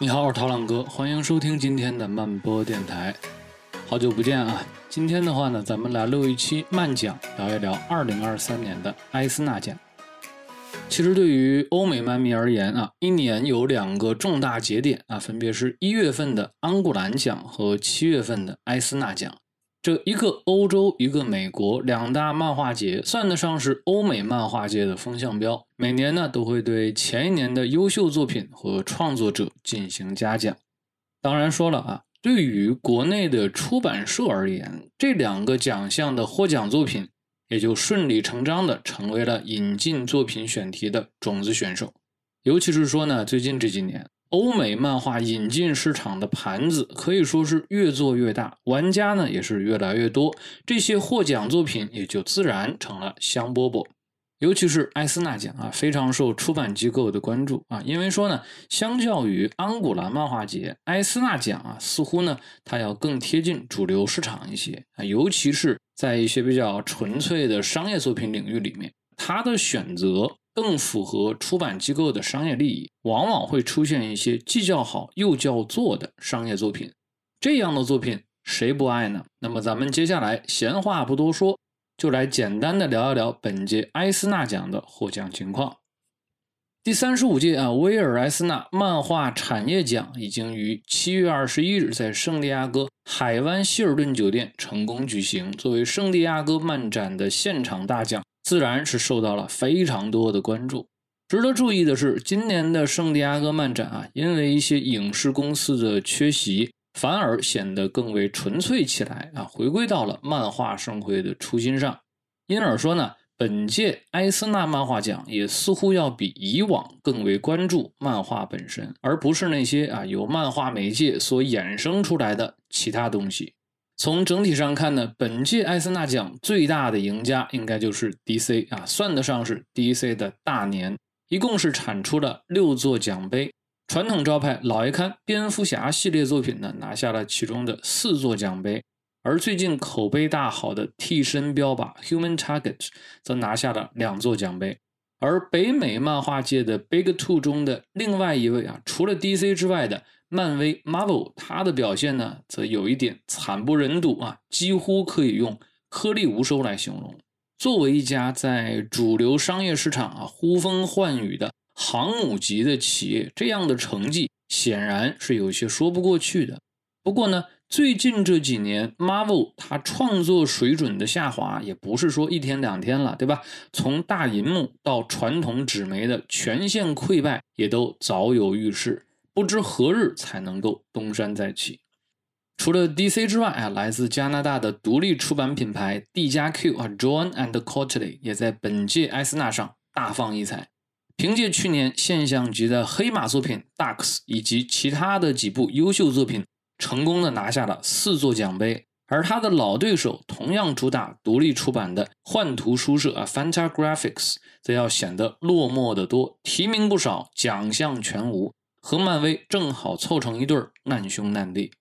你好，我是陶浪哥，欢迎收听今天的慢播电台。好久不见啊！今天的话呢，咱们来录一期慢讲，聊一聊2023年的埃斯纳奖。其实对于欧美漫迷而言啊，一年有两个重大节点啊，分别是一月份的安古兰奖和七月份的埃斯纳奖。这一个欧洲，一个美国，两大漫画节算得上是欧美漫画界的风向标。每年呢，都会对前一年的优秀作品和创作者进行嘉奖。当然说了啊，对于国内的出版社而言，这两个奖项的获奖作品也就顺理成章的成为了引进作品选题的种子选手。尤其是说呢，最近这几年。欧美漫画引进市场的盘子可以说是越做越大，玩家呢也是越来越多，这些获奖作品也就自然成了香饽饽。尤其是埃斯纳奖啊，非常受出版机构的关注啊，因为说呢，相较于安古兰漫画节，埃斯纳奖啊，似乎呢它要更贴近主流市场一些啊，尤其是在一些比较纯粹的商业作品领域里面，它的选择。更符合出版机构的商业利益，往往会出现一些既叫好又叫座的商业作品。这样的作品谁不爱呢？那么咱们接下来闲话不多说，就来简单的聊一聊本届埃斯纳奖的获奖情况。第三十五届啊威尔埃斯纳漫画产业奖已经于七月二十一日在圣地亚哥海湾希尔顿酒店成功举行，作为圣地亚哥漫展的现场大奖。自然是受到了非常多的关注。值得注意的是，今年的圣地亚哥漫展啊，因为一些影视公司的缺席，反而显得更为纯粹起来啊，回归到了漫画盛会的初心上。因而说呢，本届埃斯纳漫画奖也似乎要比以往更为关注漫画本身，而不是那些啊由漫画媒介所衍生出来的其他东西。从整体上看呢，本届艾森纳奖最大的赢家应该就是 DC 啊，算得上是 DC 的大年，一共是产出了六座奖杯。传统招牌老爷刊蝙蝠侠系列作品呢，拿下了其中的四座奖杯，而最近口碑大好的替身标靶 Human Target 则拿下了两座奖杯。而北美漫画界的 Big Two 中的另外一位啊，除了 DC 之外的。漫威 Marvel 它的表现呢，则有一点惨不忍睹啊，几乎可以用颗粒无收来形容。作为一家在主流商业市场啊呼风唤雨的航母级的企业，这样的成绩显然是有些说不过去的。不过呢，最近这几年 Marvel 它创作水准的下滑，也不是说一天两天了，对吧？从大银幕到传统纸媒的全线溃败，也都早有预示。不知何日才能够东山再起。除了 DC 之外啊，来自加拿大的独立出版品牌 D 加 Q 啊，John and Cotley 也在本届艾斯纳上大放异彩。凭借去年现象级的黑马作品 Ducks 以及其他的几部优秀作品，成功的拿下了四座奖杯。而他的老对手，同样主打独立出版的幻图书社啊，Fantagraphics，则要显得落寞得多，提名不少，奖项全无。和漫威正好凑成一对难兄难弟。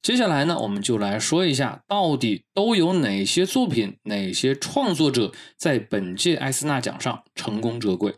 接下来呢，我们就来说一下，到底都有哪些作品、哪些创作者在本届艾斯纳奖上成功折桂。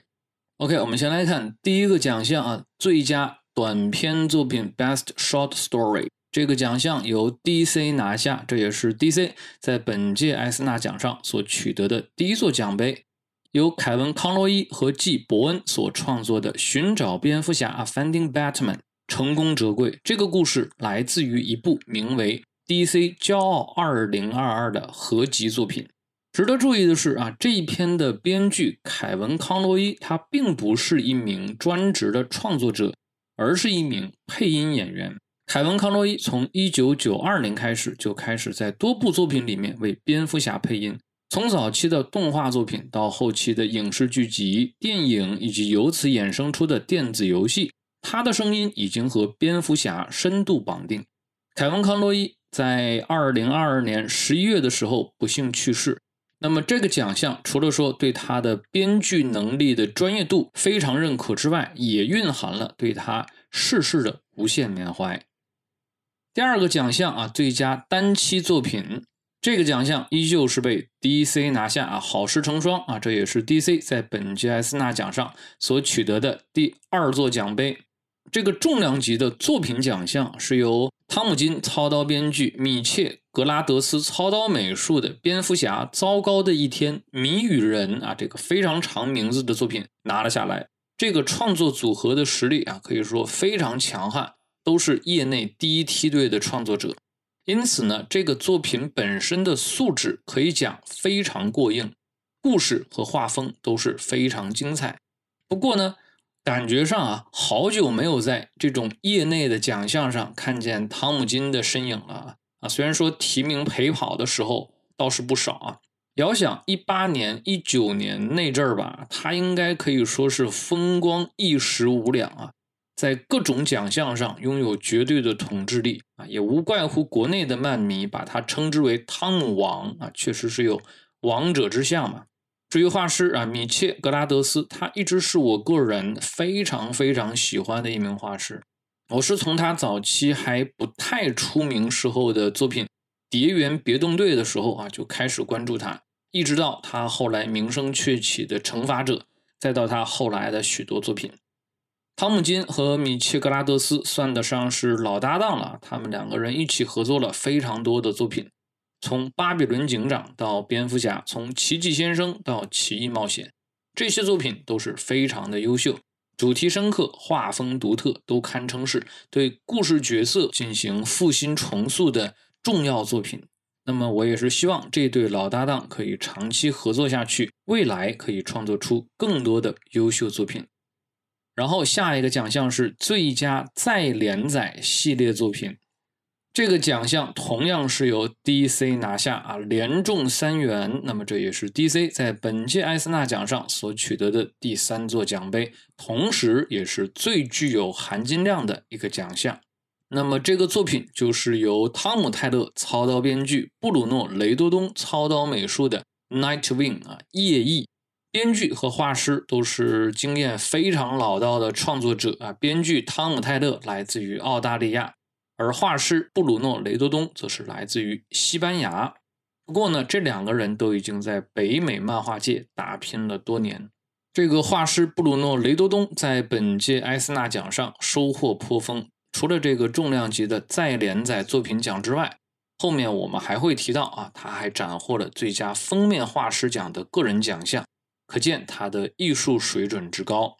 OK，我们先来看第一个奖项啊，最佳短篇作品 Best Short Story 这个奖项由 DC 拿下，这也是 DC 在本届艾斯纳奖上所取得的第一座奖杯。由凯文·康洛伊和季·伯恩所创作的《寻找蝙蝠侠》（Finding Batman） 成功折桂。这个故事来自于一部名为《DC 骄傲2022》的合集作品。值得注意的是啊，这一篇的编剧凯文·康洛伊他并不是一名专职的创作者，而是一名配音演员。凯文·康洛伊从1992年开始就开始在多部作品里面为蝙蝠侠配音。从早期的动画作品到后期的影视剧集、电影，以及由此衍生出的电子游戏，他的声音已经和蝙蝠侠深度绑定。凯文·康洛伊在二零二二年十一月的时候不幸去世。那么这个奖项除了说对他的编剧能力的专业度非常认可之外，也蕴含了对他逝世的无限缅怀。第二个奖项啊，最佳单期作品。这个奖项依旧是被 DC 拿下啊，好事成双啊，这也是 DC 在本届艾斯纳奖上所取得的第二座奖杯。这个重量级的作品奖项是由汤姆金操刀编剧、米切格拉德斯操刀美术的《蝙蝠侠：糟糕的一天》《谜语人》啊，这个非常长名字的作品拿了下来。这个创作组合的实力啊，可以说非常强悍，都是业内第一梯队的创作者。因此呢，这个作品本身的素质可以讲非常过硬，故事和画风都是非常精彩。不过呢，感觉上啊，好久没有在这种业内的奖项上看见汤姆金的身影了啊！虽然说提名陪跑的时候倒是不少啊，遥想一八年、一九年那阵儿吧，他应该可以说是风光一时无两啊。在各种奖项上拥有绝对的统治力啊，也无怪乎国内的漫迷把他称之为“汤姆王”啊，确实是有王者之相嘛。至于画师啊，米切格拉德斯，他一直是我个人非常非常喜欢的一名画师。我是从他早期还不太出名时候的作品《蝶园别动队》的时候啊，就开始关注他，一直到他后来名声鹊起的《惩罚者》，再到他后来的许多作品。汤姆金和米切格拉德斯算得上是老搭档了，他们两个人一起合作了非常多的作品，从《巴比伦警长》到《蝙蝠侠》，从《奇迹先生》到《奇异冒险》，这些作品都是非常的优秀，主题深刻，画风独特，都堪称是对故事角色进行复兴重塑的重要作品。那么，我也是希望这对老搭档可以长期合作下去，未来可以创作出更多的优秀作品。然后下一个奖项是最佳再连载系列作品，这个奖项同样是由 DC 拿下啊，连中三元。那么这也是 DC 在本届艾斯纳奖上所取得的第三座奖杯，同时也是最具有含金量的一个奖项。那么这个作品就是由汤姆泰勒操刀编剧，布鲁诺雷多东操刀美术的《Nightwing》啊，夜翼。编剧和画师都是经验非常老道的创作者啊。编剧汤姆泰勒来自于澳大利亚，而画师布鲁诺雷多东则是来自于西班牙。不过呢，这两个人都已经在北美漫画界打拼了多年。这个画师布鲁诺雷多东在本届艾斯纳奖上收获颇丰，除了这个重量级的再连载作品奖之外，后面我们还会提到啊，他还斩获了最佳封面画师奖的个人奖项。可见他的艺术水准之高。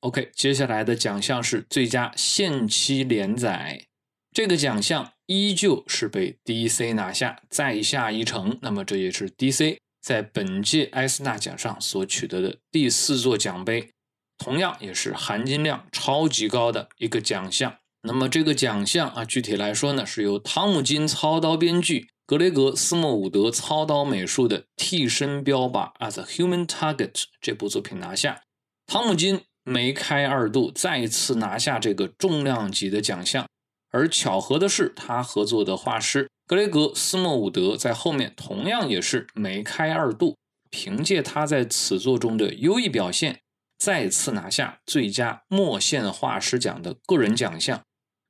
OK，接下来的奖项是最佳限期连载，这个奖项依旧是被 DC 拿下，再下一城。那么这也是 DC 在本届艾斯纳奖上所取得的第四座奖杯，同样也是含金量超级高的一个奖项。那么这个奖项啊，具体来说呢，是由汤姆金操刀编剧。格雷格·斯莫伍德操刀美术的《替身标靶》（As a Human Target） 这部作品拿下，汤姆金梅开二度，再次拿下这个重量级的奖项。而巧合的是，他合作的画师格雷格·斯莫伍德在后面同样也是梅开二度，凭借他在此作中的优异表现，再次拿下最佳墨线画师奖的个人奖项。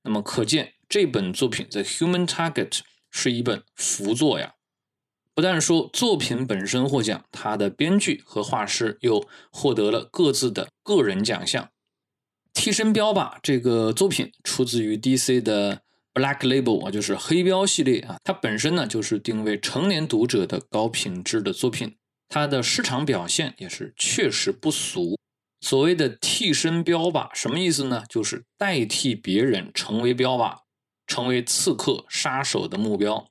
那么，可见这本作品《The Human Target》。是一本福作呀！不但说作品本身获奖，他的编剧和画师又获得了各自的个人奖项。替身标靶这个作品出自于 DC 的 Black Label 啊，就是黑标系列啊。它本身呢就是定位成年读者的高品质的作品，它的市场表现也是确实不俗。所谓的替身标靶什么意思呢？就是代替别人成为标靶。成为刺客、杀手的目标。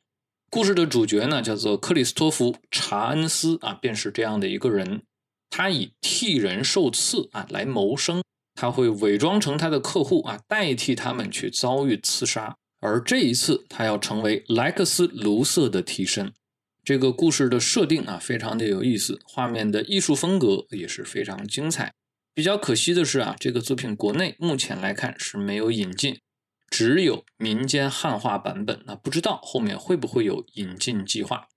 故事的主角呢，叫做克里斯托弗·查恩斯啊，便是这样的一个人。他以替人受刺啊来谋生，他会伪装成他的客户啊，代替他们去遭遇刺杀。而这一次，他要成为莱克斯·卢瑟的替身。这个故事的设定啊，非常的有意思，画面的艺术风格也是非常精彩。比较可惜的是啊，这个作品国内目前来看是没有引进。只有民间汉化版本，那不知道后面会不会有引进计划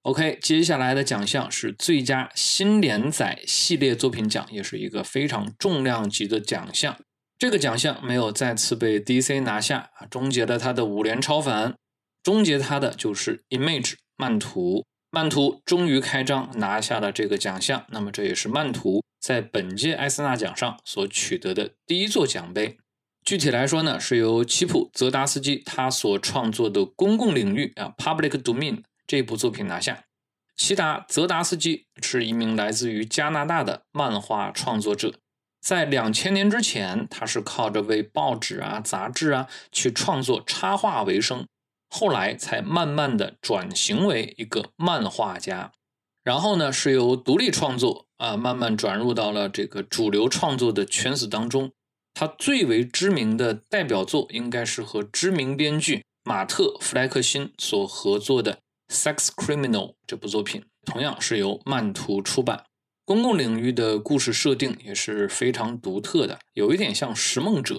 ？OK，接下来的奖项是最佳新连载系列作品奖，也是一个非常重量级的奖项。这个奖项没有再次被 DC 拿下啊，终结了他的五连超凡，终结他的就是 Image 漫图。漫图终于开张，拿下了这个奖项。那么这也是漫图在本届艾斯纳奖上所取得的第一座奖杯。具体来说呢，是由齐普泽达斯基他所创作的公共领域啊 （Public Domain） 这部作品拿下。齐达泽达斯基是一名来自于加拿大的漫画创作者，在两千年之前，他是靠着为报纸啊、杂志啊去创作插画为生。后来才慢慢的转型为一个漫画家，然后呢是由独立创作啊慢慢转入到了这个主流创作的圈子当中。他最为知名的代表作应该是和知名编剧马特·弗莱克辛所合作的《Sex Criminal》这部作品，同样是由漫图出版。公共领域的故事设定也是非常独特的，有一点像《拾梦者》，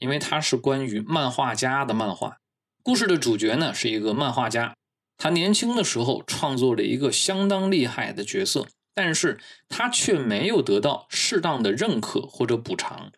因为它是关于漫画家的漫画。故事的主角呢是一个漫画家，他年轻的时候创作了一个相当厉害的角色，但是他却没有得到适当的认可或者补偿。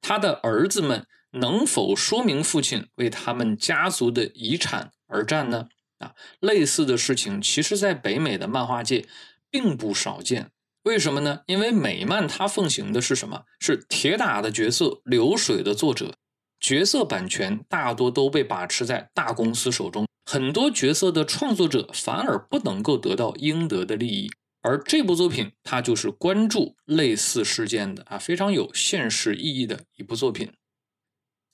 他的儿子们能否说明父亲为他们家族的遗产而战呢？啊，类似的事情其实在北美的漫画界并不少见。为什么呢？因为美漫它奉行的是什么？是铁打的角色，流水的作者。角色版权大多都被把持在大公司手中，很多角色的创作者反而不能够得到应得的利益。而这部作品，它就是关注类似事件的啊，非常有现实意义的一部作品。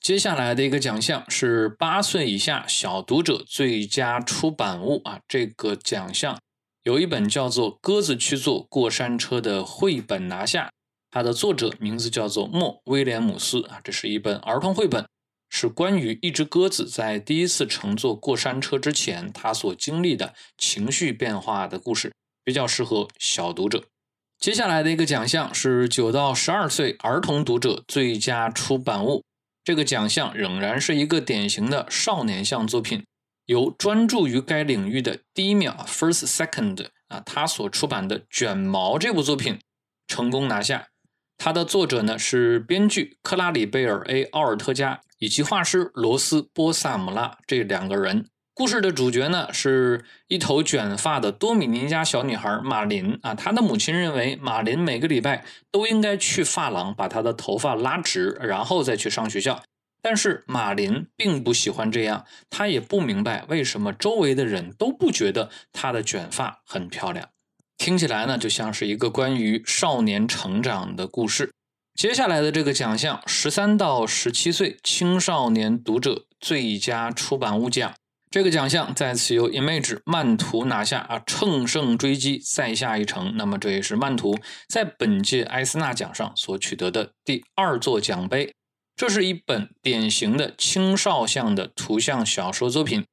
接下来的一个奖项是八岁以下小读者最佳出版物啊，这个奖项有一本叫做《鸽子去坐过山车》的绘本拿下。它的作者名字叫做莫威廉姆斯啊，这是一本儿童绘本，是关于一只鸽子在第一次乘坐过山车之前，它所经历的情绪变化的故事，比较适合小读者。接下来的一个奖项是九到十二岁儿童读者最佳出版物，这个奖项仍然是一个典型的少年向作品，由专注于该领域的第一秒 （First Second） 啊，他所出版的《卷毛》这部作品成功拿下。它的作者呢是编剧克拉里贝尔 ·A· 奥尔特加以及画师罗斯·波萨姆拉这两个人。故事的主角呢是一头卷发的多米尼加小女孩马林啊，她的母亲认为马林每个礼拜都应该去发廊把她的头发拉直，然后再去上学校。但是马林并不喜欢这样，她也不明白为什么周围的人都不觉得她的卷发很漂亮。听起来呢，就像是一个关于少年成长的故事。接下来的这个奖项，十三到十七岁青少年读者最佳出版物奖，这个奖项再次由 Image 漫图拿下啊，乘胜追击，再下一城。那么这也是漫图在本届艾斯纳奖上所取得的第二座奖杯。这是一本典型的青少向的图像小说作品，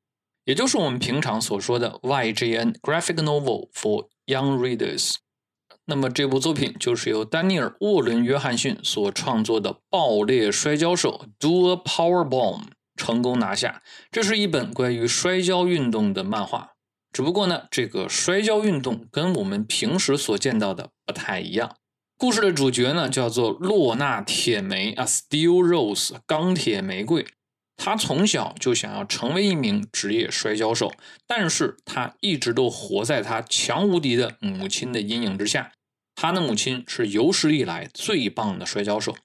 也就是我们平常所说的 YGN Graphic Novel for Young Readers，那么这部作品就是由丹尼尔·沃伦·约翰逊所创作的《爆裂摔跤手》（Do a Power Bomb） 成功拿下。这是一本关于摔跤运动的漫画，只不过呢，这个摔跤运动跟我们平时所见到的不太一样。故事的主角呢，叫做洛纳·铁梅啊 （Steel Rose，钢铁玫瑰）。他从小就想要成为一名职业摔跤手，但是他一直都活在他强无敌的母亲的阴影之下。他的母亲是有史以来最棒的摔跤手。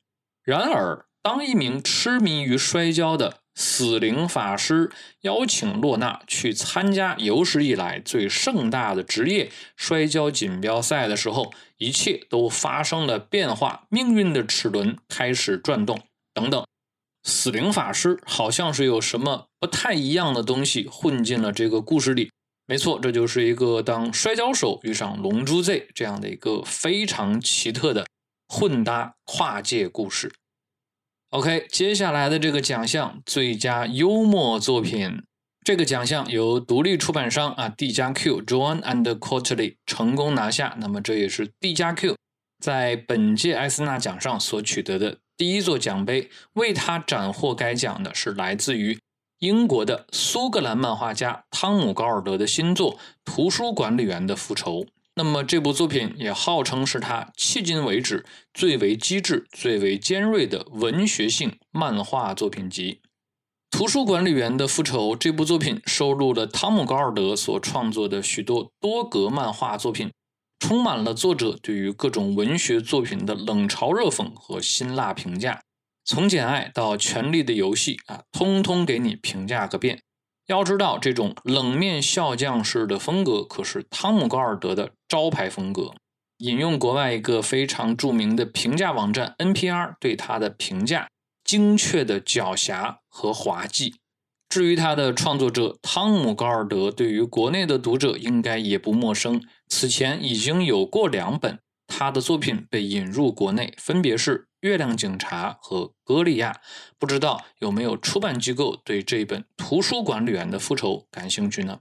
然而，当一名痴迷于摔跤的死灵法师邀请洛娜去参加有史以来最盛大的职业摔跤锦标赛的时候，一切都发生了变化，命运的齿轮开始转动，等等。死灵法师好像是有什么不太一样的东西混进了这个故事里。没错，这就是一个当摔跤手遇上龙珠 Z 这样的一个非常奇特的混搭跨界故事。OK，接下来的这个奖项最佳幽默作品，这个奖项由独立出版商啊 D 加 Q John and Quarterly 成功拿下。那么这也是 D 加 Q 在本届艾斯纳奖上所取得的。第一座奖杯为他斩获该奖的是来自于英国的苏格兰漫画家汤姆·高尔德的新作《图书管理员的复仇》。那么这部作品也号称是他迄今为止最为机智、最为尖锐的文学性漫画作品集。图书管理员的复仇这部作品收录了汤姆·高尔德所创作的许多多格漫画作品，充满了作者对于各种文学作品的冷嘲热讽和辛辣评价。从《简爱》到《权力的游戏》啊，通通给你评价个遍。要知道，这种冷面笑匠式的风格可是汤姆·高尔德的招牌风格。引用国外一个非常著名的评价网站 NPR 对他的评价：精确的狡黠和滑稽。至于他的创作者汤姆·高尔德，对于国内的读者应该也不陌生。此前已经有过两本他的作品被引入国内，分别是。月亮警察和歌利亚，不知道有没有出版机构对这本《图书管理员的复仇》感兴趣呢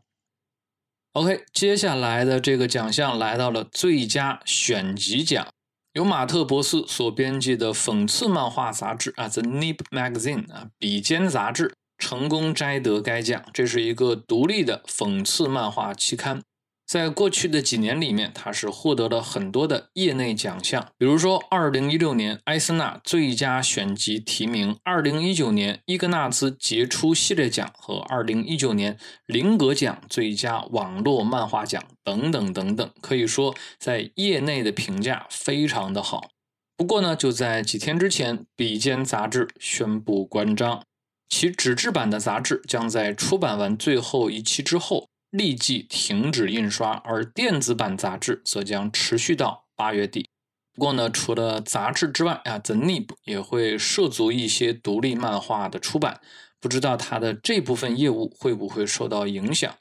？OK，接下来的这个奖项来到了最佳选集奖，由马特·博斯所编辑的讽刺漫画杂志啊，《The Nip Magazine》啊，笔尖杂志成功摘得该奖。这是一个独立的讽刺漫画期刊。在过去的几年里面，他是获得了很多的业内奖项，比如说2016年埃斯纳最佳选集提名、2019年伊格纳兹杰出系列奖和2019年林格奖最佳网络漫画奖等等等等，可以说在业内的评价非常的好。不过呢，就在几天之前，笔尖杂志宣布关张，其纸质版的杂志将在出版完最后一期之后。立即停止印刷，而电子版杂志则将持续到八月底。不过呢，除了杂志之外啊，The Nib 也会涉足一些独立漫画的出版。不知道它的这部分业务会不会受到影响？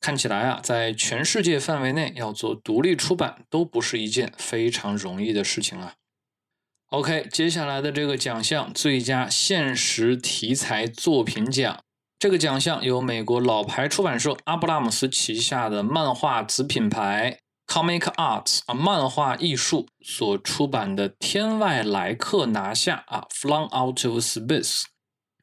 看起来啊，在全世界范围内要做独立出版都不是一件非常容易的事情啊。OK，接下来的这个奖项——最佳现实题材作品奖。这个奖项由美国老牌出版社阿布拉姆斯旗下的漫画子品牌 Comic Arts 啊，漫画艺术所出版的《天外来客》拿下啊，Flung Out of Space。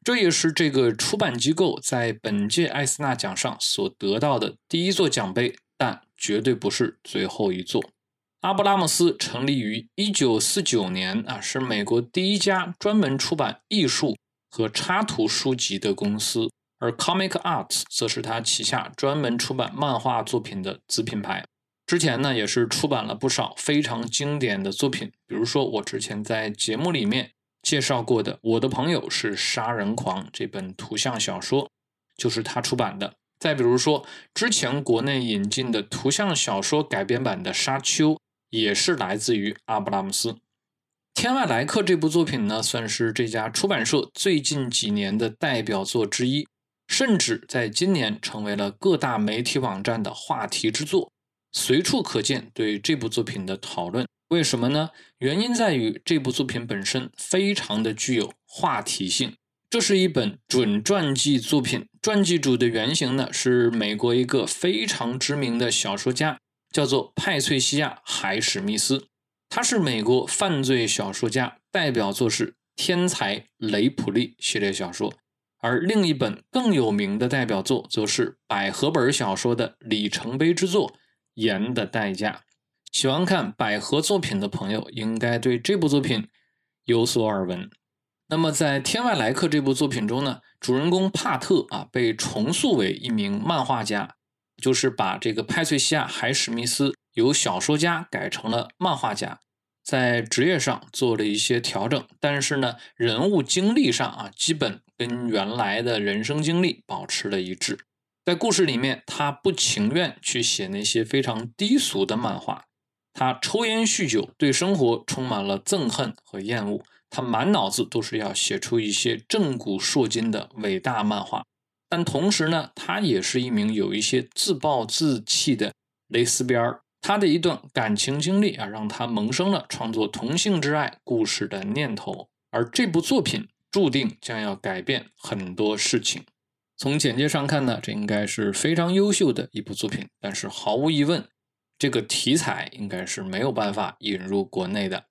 这也是这个出版机构在本届艾斯纳奖上所得到的第一座奖杯，但绝对不是最后一座。阿布拉姆斯成立于1949年啊，是美国第一家专门出版艺术和插图书籍的公司。而 Comic Arts 则是他旗下专门出版漫画作品的子品牌。之前呢，也是出版了不少非常经典的作品，比如说我之前在节目里面介绍过的《我的朋友是杀人狂》这本图像小说，就是他出版的。再比如说，之前国内引进的图像小说改编版的《沙丘》，也是来自于阿布拉姆斯。《天外来客》这部作品呢，算是这家出版社最近几年的代表作之一。甚至在今年成为了各大媒体网站的话题之作，随处可见对这部作品的讨论。为什么呢？原因在于这部作品本身非常的具有话题性。这是一本准传记作品，传记主的原型呢是美国一个非常知名的小说家，叫做派翠西亚·海史密斯。他是美国犯罪小说家，代表作是《天才雷普利》系列小说。而另一本更有名的代表作，则是百合本小说的里程碑之作《盐的代价》。喜欢看百合作品的朋友，应该对这部作品有所耳闻。那么，在《天外来客》这部作品中呢，主人公帕特啊，被重塑为一名漫画家，就是把这个派翠西亚·海史密斯由小说家改成了漫画家。在职业上做了一些调整，但是呢，人物经历上啊，基本跟原来的人生经历保持了一致。在故事里面，他不情愿去写那些非常低俗的漫画，他抽烟酗酒，对生活充满了憎恨和厌恶，他满脑子都是要写出一些震古烁今的伟大漫画。但同时呢，他也是一名有一些自暴自弃的蕾丝边儿。他的一段感情经历啊，让他萌生了创作同性之爱故事的念头，而这部作品注定将要改变很多事情。从简介上看呢，这应该是非常优秀的一部作品，但是毫无疑问，这个题材应该是没有办法引入国内的。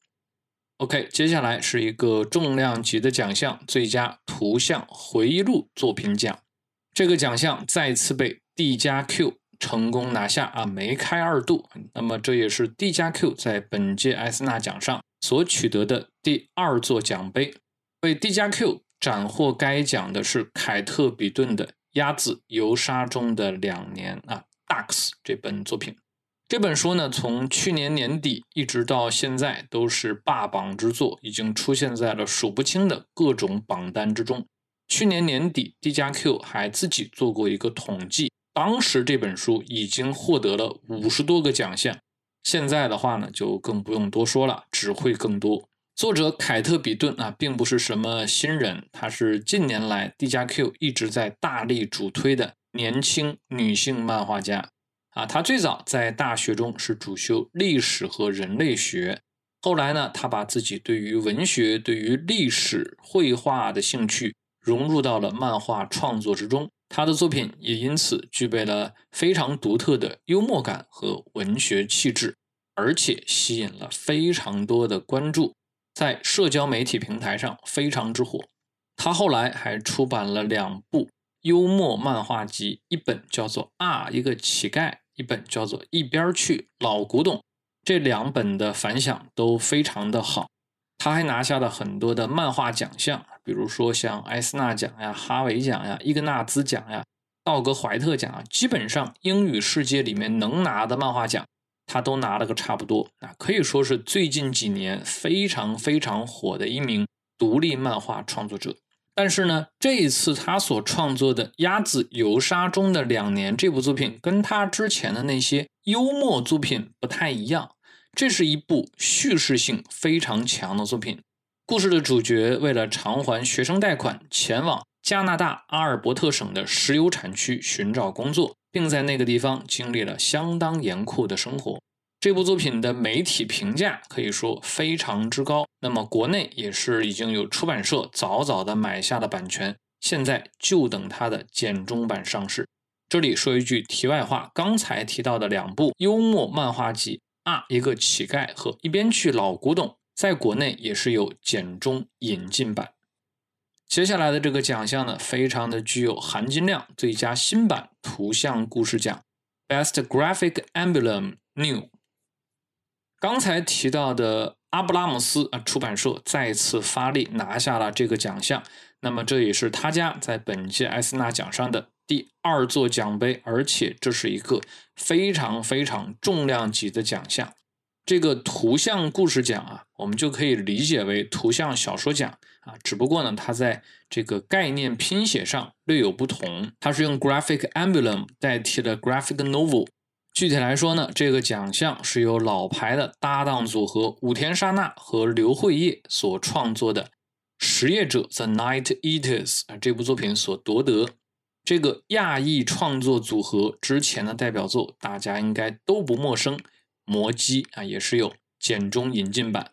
OK，接下来是一个重量级的奖项——最佳图像回忆录作品奖。这个奖项再次被 D 加 Q。成功拿下啊，梅开二度。那么这也是 D 加 Q 在本届艾斯纳奖上所取得的第二座奖杯，为 D 加 Q 斩获该奖的是凯特·比顿的《鸭子游沙中的两年》啊，《Ducks》这本作品。这本书呢，从去年年底一直到现在都是霸榜之作，已经出现在了数不清的各种榜单之中。去年年底，D 加 Q 还自己做过一个统计，当时这本书已经获得了五十多个奖项。现在的话呢，就更不用多说了，只会更多。作者凯特·比顿啊，并不是什么新人，他是近年来 D 加 Q 一直在大力主推的年轻女性漫画家。啊，他最早在大学中是主修历史和人类学，后来呢，他把自己对于文学、对于历史、绘画的兴趣融入到了漫画创作之中，他的作品也因此具备了非常独特的幽默感和文学气质，而且吸引了非常多的关注，在社交媒体平台上非常之火。他后来还出版了两部幽默漫画集，一本叫做《啊，一个乞丐》。一本叫做《一边去老古董》，这两本的反响都非常的好。他还拿下了很多的漫画奖项，比如说像艾斯纳奖呀、哈维奖呀、伊格纳兹奖呀、道格怀特奖啊，基本上英语世界里面能拿的漫画奖，他都拿了个差不多。啊，可以说是最近几年非常非常火的一名独立漫画创作者。但是呢，这一次他所创作的《鸭子游沙中的两年》这部作品，跟他之前的那些幽默作品不太一样。这是一部叙事性非常强的作品。故事的主角为了偿还学生贷款，前往加拿大阿尔伯特省的石油产区寻找工作，并在那个地方经历了相当严酷的生活。这部作品的媒体评价可以说非常之高，那么国内也是已经有出版社早早的买下了版权，现在就等它的简中版上市。这里说一句题外话，刚才提到的两部幽默漫画集啊，一个乞丐和一边去老古董，在国内也是有简中引进版。接下来的这个奖项呢，非常的具有含金量，最佳新版图像故事奖，Best Graphic Emblem New。刚才提到的阿布拉姆斯啊出版社再次发力拿下了这个奖项，那么这也是他家在本届艾斯纳奖上的第二座奖杯，而且这是一个非常非常重量级的奖项。这个图像故事奖啊，我们就可以理解为图像小说奖啊，只不过呢，它在这个概念拼写上略有不同，它是用 graphic emblem 代替了 graphic novel。具体来说呢，这个奖项是由老牌的搭档组合武田沙娜和刘慧叶所创作的《实业者 The Night Eaters》啊这部作品所夺得。这个亚裔创作组合之前的代表作，大家应该都不陌生，《魔姬》啊也是有简中引进版。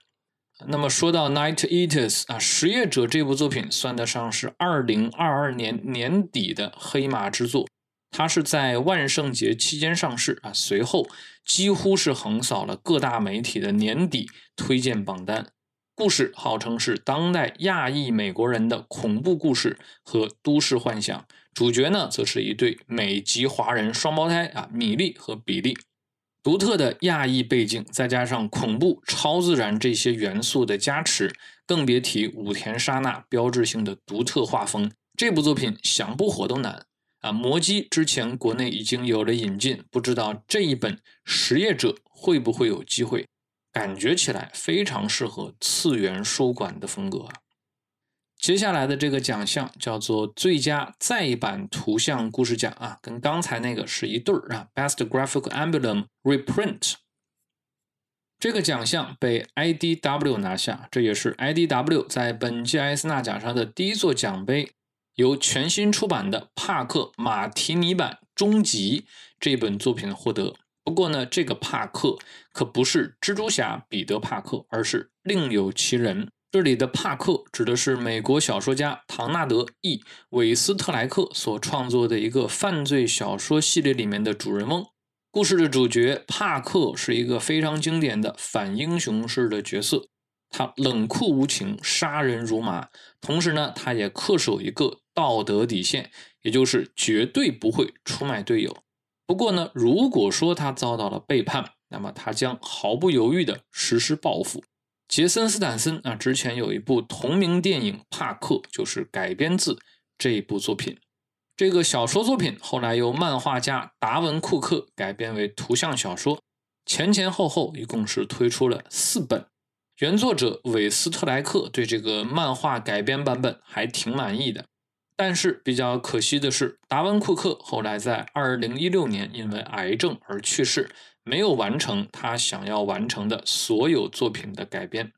那么说到《Night Eaters》啊，《实业者》这部作品算得上是二零二二年年底的黑马之作。它是在万圣节期间上市啊，随后几乎是横扫了各大媒体的年底推荐榜单。故事号称是当代亚裔美国人的恐怖故事和都市幻想，主角呢则是一对美籍华人双胞胎啊，米莉和比利。独特的亚裔背景，再加上恐怖、超自然这些元素的加持，更别提武田沙那标志性的独特画风，这部作品想不火都难。啊，魔姬之前国内已经有了引进，不知道这一本实业者会不会有机会？感觉起来非常适合次元书馆的风格。接下来的这个奖项叫做最佳再版图像故事奖啊，跟刚才那个是一对儿啊，Best Graphic Emblem Reprint。这个奖项被 IDW 拿下，这也是 IDW 在本届艾斯纳奖上的第一座奖杯。由全新出版的帕克马提尼版《终极》这本作品获得。不过呢，这个帕克可不是蜘蛛侠彼得·帕克，而是另有其人。这里的帕克指的是美国小说家唐纳德·伊韦斯特莱克所创作的一个犯罪小说系列里面的主人翁。故事的主角帕克是一个非常经典的反英雄式的角色，他冷酷无情，杀人如麻，同时呢，他也恪守一个。道德底线，也就是绝对不会出卖队友。不过呢，如果说他遭到了背叛，那么他将毫不犹豫地实施报复。杰森·斯坦森啊，之前有一部同名电影《帕克》，就是改编自这一部作品。这个小说作品后来由漫画家达文·库克改编为图像小说，前前后后一共是推出了四本。原作者韦斯特莱克对这个漫画改编版本还挺满意的，但是比较可惜的是，达文·库克后来在2016年因为癌症而去世，没有完成他想要完成的所有作品的改编。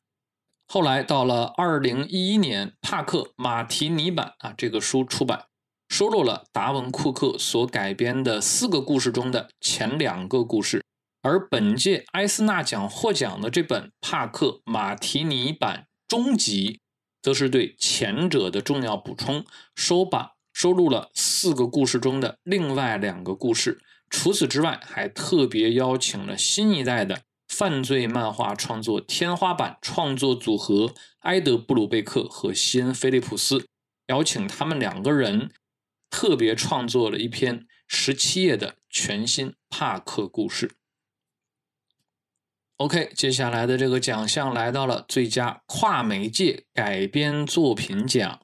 后来到了2011年，帕克马提尼版啊这个书出版。收录了达文·库克所改编的四个故事中的前两个故事，而本届埃斯纳奖获奖的这本帕克马提尼版终极，则是对前者的重要补充，收版收录了四个故事中的另外两个故事。除此之外，还特别邀请了新一代的犯罪漫画创作天花板创作组合埃德·布鲁贝克和西恩·菲利普斯，邀请他们两个人。特别创作了一篇十七页的全新帕克故事。OK，接下来的这个奖项来到了最佳跨媒介改编作品奖。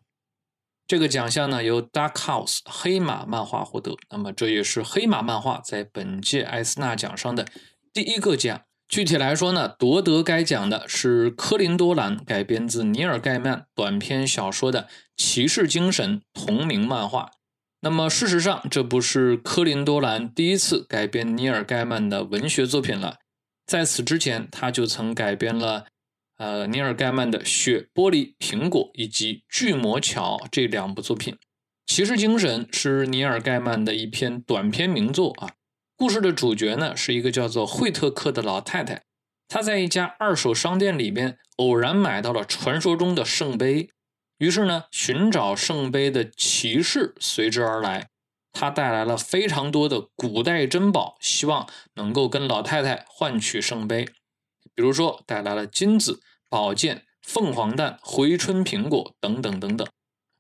这个奖项呢由 Dark House 黑马漫画获得，那么这也是黑马漫画在本届艾斯纳奖上的第一个奖。具体来说呢，夺得该奖的是科林多兰改编自尼尔盖曼短篇小说的《骑士精神》同名漫画。那么，事实上，这不是科林多兰第一次改编尼尔盖曼的文学作品了。在此之前，他就曾改编了呃尼尔盖曼的《雪、玻璃、苹果》以及《巨魔桥》这两部作品。《骑士精神》是尼尔盖曼的一篇短篇名作啊。故事的主角呢是一个叫做惠特克的老太太，她在一家二手商店里边偶然买到了传说中的圣杯。于是呢，寻找圣杯的骑士随之而来，他带来了非常多的古代珍宝，希望能够跟老太太换取圣杯。比如说，带来了金子、宝剑、凤凰蛋、回春苹果等等等等。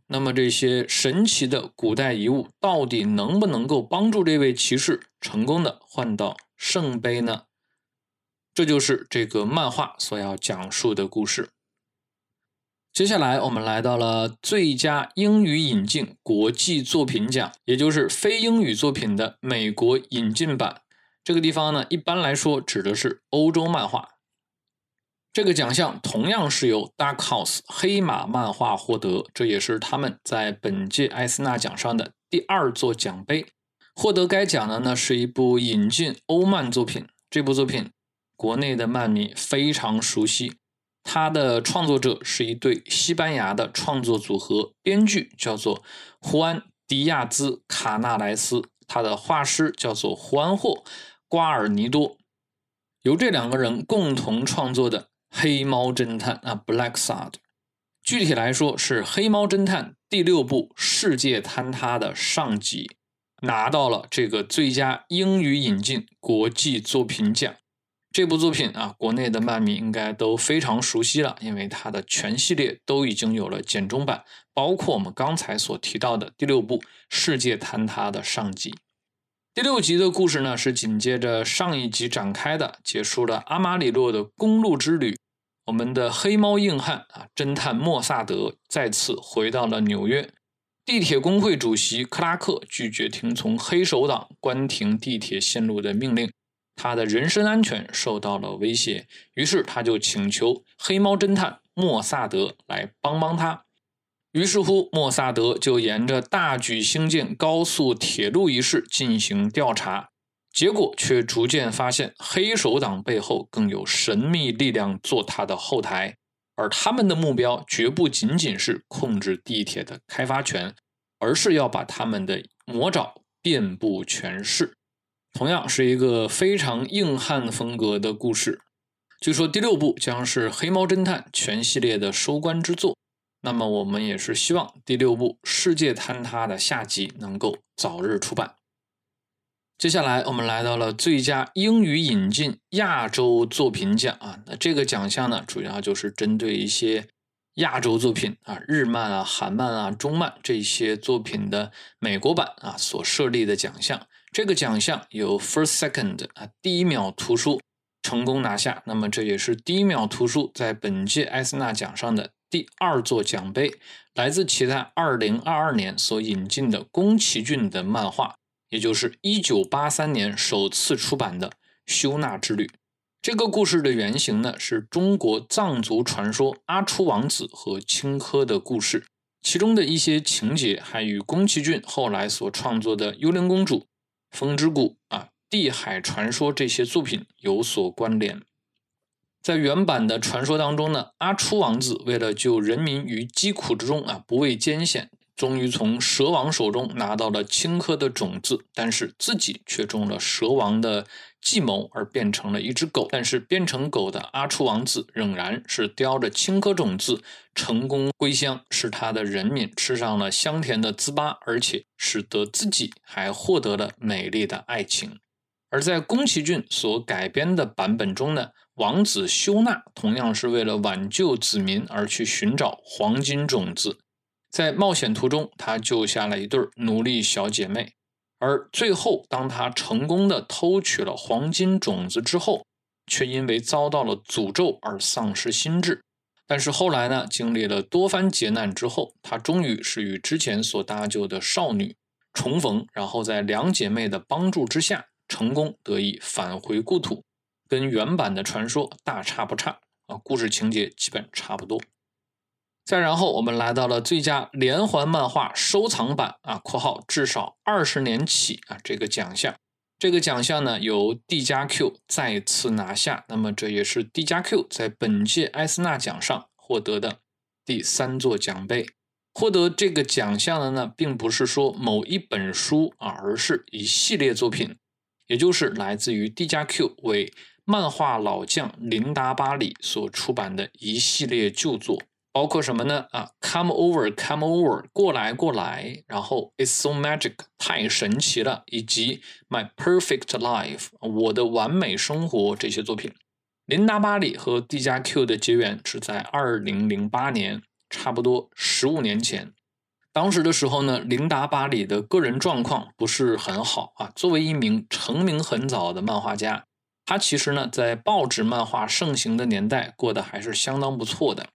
那么这些神奇的古代遗物，到底能不能够帮助这位骑士成功的换到圣杯呢？这就是这个漫画所要讲述的故事。接下来，我们来到了最佳英语引进国际作品奖，也就是非英语作品的美国引进版。这个地方呢，一般来说指的是欧洲漫画。这个奖项同样是由 Dark House 黑马漫画获得，这也是他们在本届艾斯纳奖上的第二座奖杯。获得该奖的呢，是一部引进欧漫作品。这部作品，国内的漫迷非常熟悉。它的创作者是一对西班牙的创作组合，编剧叫做胡安·迪亚兹·卡纳莱斯，他的画师叫做胡安霍·瓜尔尼多，由这两个人共同创作的《黑猫侦探》啊，《Black Sad》，具体来说是《黑猫侦探》第六部《世界坍塌》的上集，拿到了这个最佳英语引进国际作品奖。这部作品啊，国内的漫迷应该都非常熟悉了，因为它的全系列都已经有了简中版，包括我们刚才所提到的第六部《世界坍塌》的上集。第六集的故事呢，是紧接着上一集展开的，结束了阿马里洛的公路之旅。我们的黑猫硬汉啊，侦探莫萨德再次回到了纽约。地铁工会主席克拉克拒绝听从黑手党关停地铁线路的命令。他的人身安全受到了威胁，于是他就请求黑猫侦探莫萨德来帮帮他。于是乎，莫萨德就沿着大举兴建高速铁路一事进行调查，结果却逐渐发现黑手党背后更有神秘力量做他的后台，而他们的目标绝不仅仅是控制地铁的开发权，而是要把他们的魔爪遍布全市。同样是一个非常硬汉风格的故事。据说第六部将是《黑猫侦探》全系列的收官之作。那么我们也是希望第六部《世界坍塌》的下集能够早日出版。接下来我们来到了最佳英语引进亚洲作品奖啊，那这个奖项呢，主要就是针对一些亚洲作品啊，日漫啊、韩漫啊、中漫这些作品的美国版啊所设立的奖项。这个奖项由 First Second 啊，第一秒图书成功拿下。那么这也是第一秒图书在本届艾斯纳奖上的第二座奖杯，来自其在二零二二年所引进的宫崎骏的漫画，也就是一九八三年首次出版的《修纳之旅》。这个故事的原型呢，是中国藏族传说阿初王子和青稞的故事，其中的一些情节还与宫崎骏后来所创作的《幽灵公主》《风之谷》啊。地海传说这些作品有所关联。在原版的传说当中呢，阿初王子为了救人民于疾苦之中啊，不畏艰险，终于从蛇王手中拿到了青稞的种子，但是自己却中了蛇王的计谋，而变成了一只狗。但是变成狗的阿初王子仍然是叼着青稞种子，成功归乡，使他的人民吃上了香甜的糍粑，而且使得自己还获得了美丽的爱情。而在宫崎骏所改编的版本中呢，王子修纳同样是为了挽救子民而去寻找黄金种子，在冒险途中，他救下了一对奴隶小姐妹，而最后当他成功的偷取了黄金种子之后，却因为遭到了诅咒而丧失心智。但是后来呢，经历了多番劫难之后，他终于是与之前所搭救的少女重逢，然后在两姐妹的帮助之下。成功得以返回故土，跟原版的传说大差不差啊，故事情节基本差不多。再然后，我们来到了最佳连环漫画收藏版啊（括号至少二十年起）啊这个奖项。这个奖项呢，由 D 加 Q 再次拿下。那么，这也是 D 加 Q 在本届艾斯纳奖上获得的第三座奖杯。获得这个奖项的呢，并不是说某一本书啊，而是一系列作品。也就是来自于 D 加 Q 为漫画老将琳达·巴里所出版的一系列旧作，包括什么呢？啊，Come over，Come over，过来过来，然后 It's so magic，太神奇了，以及 My perfect life，我的完美生活这些作品。琳达·巴里和 D 加 Q 的结缘是在二零零八年，差不多十五年前。当时的时候呢，琳达·巴里的个人状况不是很好啊。作为一名成名很早的漫画家，他其实呢在报纸漫画盛行的年代过得还是相当不错的，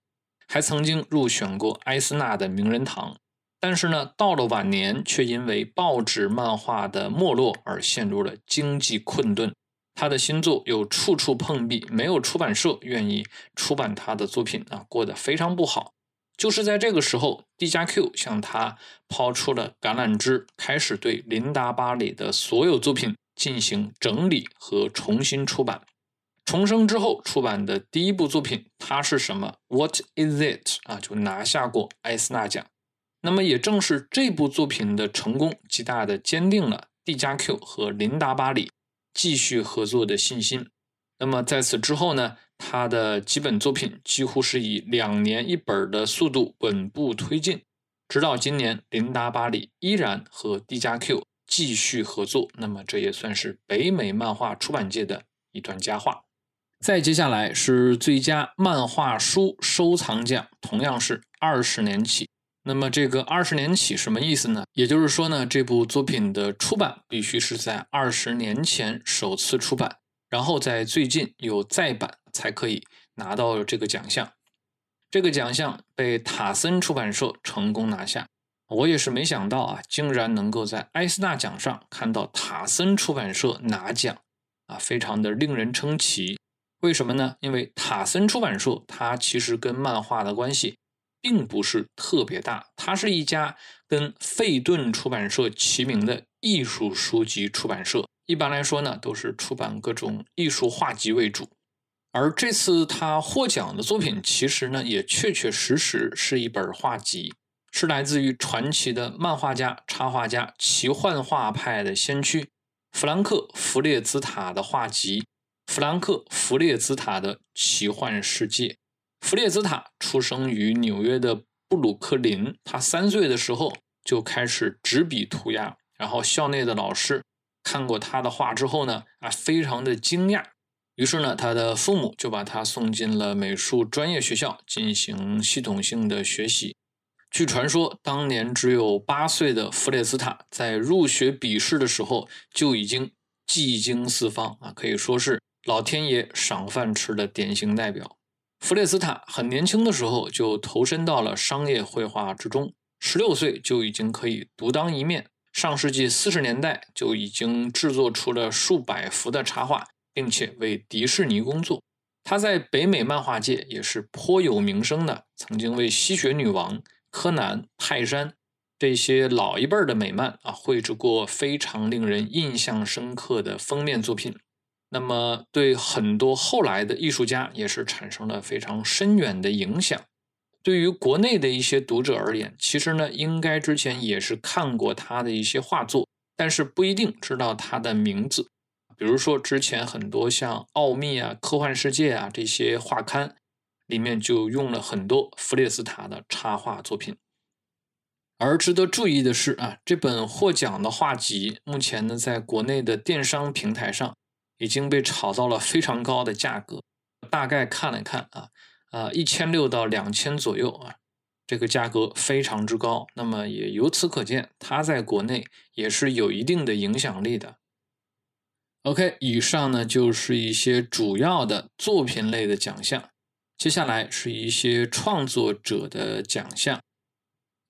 还曾经入选过埃斯纳的名人堂。但是呢，到了晚年却因为报纸漫画的没落而陷入了经济困顿，他的新作又处处碰壁，没有出版社愿意出版他的作品啊，过得非常不好。就是在这个时候，D 加 Q 向他抛出了橄榄枝，开始对琳达·巴里的所有作品进行整理和重新出版。重生之后出版的第一部作品《它是什么》（What is it） 啊，就拿下过艾斯纳奖。那么也正是这部作品的成功，极大的坚定了 D 加 Q 和琳达·巴里继续合作的信心。那么在此之后呢？他的几本作品几乎是以两年一本的速度稳步推进，直到今年，琳达·巴里依然和 D 加 Q 继续合作。那么，这也算是北美漫画出版界的一段佳话。再接下来是最佳漫画书收藏奖，同样是二十年起。那么，这个二十年起什么意思呢？也就是说呢，这部作品的出版必须是在二十年前首次出版，然后在最近有再版。才可以拿到这个奖项。这个奖项被塔森出版社成功拿下。我也是没想到啊，竟然能够在艾斯纳奖上看到塔森出版社拿奖啊，非常的令人称奇。为什么呢？因为塔森出版社它其实跟漫画的关系并不是特别大，它是一家跟费顿出版社齐名的艺术书籍出版社。一般来说呢，都是出版各种艺术画集为主。而这次他获奖的作品，其实呢也确确实实是一本画集，是来自于传奇的漫画家、插画家、奇幻画派的先驱弗兰克·弗列兹塔的画集《弗兰克·弗列兹塔的奇幻世界》。弗列兹塔出生于纽约的布鲁克林，他三岁的时候就开始执笔涂鸦，然后校内的老师看过他的画之后呢，啊，非常的惊讶。于是呢，他的父母就把他送进了美术专业学校进行系统性的学习。据传说，当年只有八岁的弗列兹塔在入学笔试的时候就已经技惊四方啊，可以说是老天爷赏饭吃的典型代表。弗列斯塔很年轻的时候就投身到了商业绘画之中，十六岁就已经可以独当一面。上世纪四十年代就已经制作出了数百幅的插画，并且为迪士尼工作。他在北美漫画界也是颇有名声的，曾经为吸血女王、柯南、泰山这些老一辈的美漫啊绘制过非常令人印象深刻的封面作品。那么，对很多后来的艺术家也是产生了非常深远的影响。对于国内的一些读者而言，其实呢，应该之前也是看过他的一些画作，但是不一定知道他的名字。比如说，之前很多像《奥秘》啊、《科幻世界》啊这些画刊，里面就用了很多弗列斯塔的插画作品。而值得注意的是啊，这本获奖的画集，目前呢，在国内的电商平台上已经被炒到了非常高的价格。大概看了看啊。啊，一千六到两千左右啊，这个价格非常之高。那么也由此可见，它在国内也是有一定的影响力的。OK，以上呢就是一些主要的作品类的奖项，接下来是一些创作者的奖项。